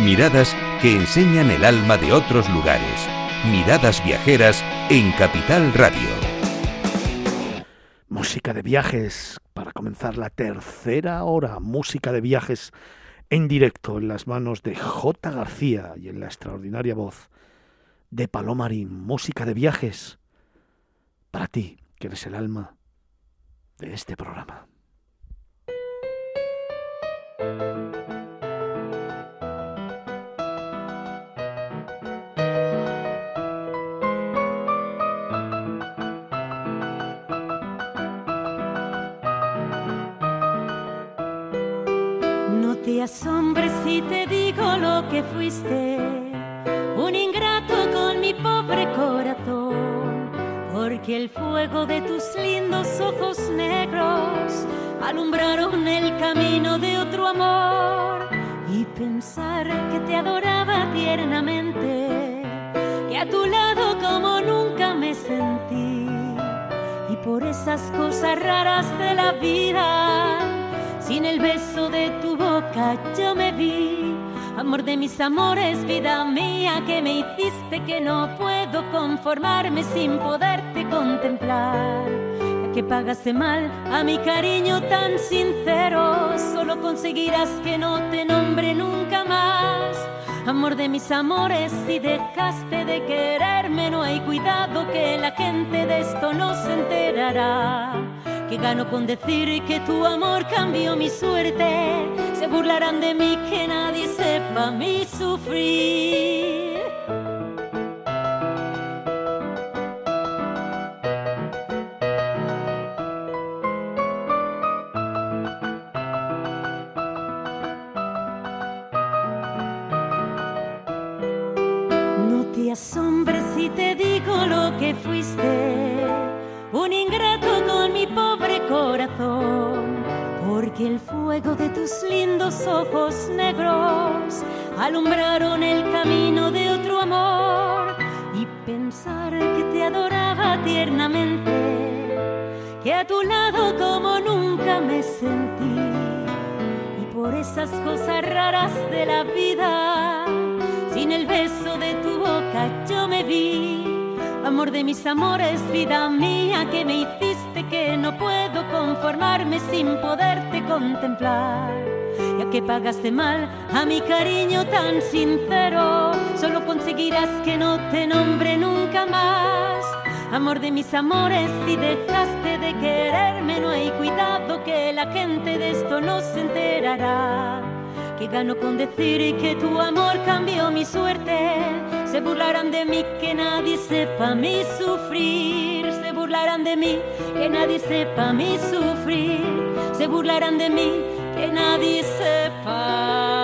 Miradas que enseñan el alma de otros lugares. Miradas viajeras en Capital Radio. Música de viajes para comenzar la tercera hora. Música de viajes en directo en las manos de J. García y en la extraordinaria voz de Palomarín. Música de viajes para ti, que eres el alma de este programa. Te asombres si te digo lo que fuiste, un ingrato con mi pobre corazón, porque el fuego de tus lindos ojos negros alumbraron el camino de otro amor. Y pensar que te adoraba tiernamente, que a tu lado como nunca me sentí. Y por esas cosas raras de la vida sin el beso de tu boca yo me vi. Amor de mis amores, vida mía, que me hiciste que no puedo conformarme sin poderte contemplar. Que pagaste mal a mi cariño tan sincero, solo conseguirás que no te nombre nunca más. Amor de mis amores, si dejaste de quererme, no hay cuidado que la gente de esto no se enterará que gano con decir que tu amor cambió mi suerte. Se burlarán de mí que nadie sepa mi sufrir. No te asombres si te digo lo que fuiste, un ingrato con mi pobre corazón, porque el fuego de tus lindos ojos negros alumbraron el camino de otro amor. Y pensar que te adoraba tiernamente, que a tu lado como nunca me sentí. Y por esas cosas raras de la vida, sin el beso de tu boca yo me vi. Amor de mis amores, vida mía, que me hiciste que no puedo conformarme sin poderte contemplar. Ya que pagaste mal a mi cariño tan sincero, solo conseguirás que no te nombre nunca más. Amor de mis amores, si dejaste de quererme, no hay cuidado que la gente de esto no se enterará. Que gano con decir que tu amor cambió mi suerte se burlarán de mí, que nadie sepa mi sufrir. Se burlarán de mí, que nadie sepa mi sufrir. Se burlarán de mí, que nadie sepa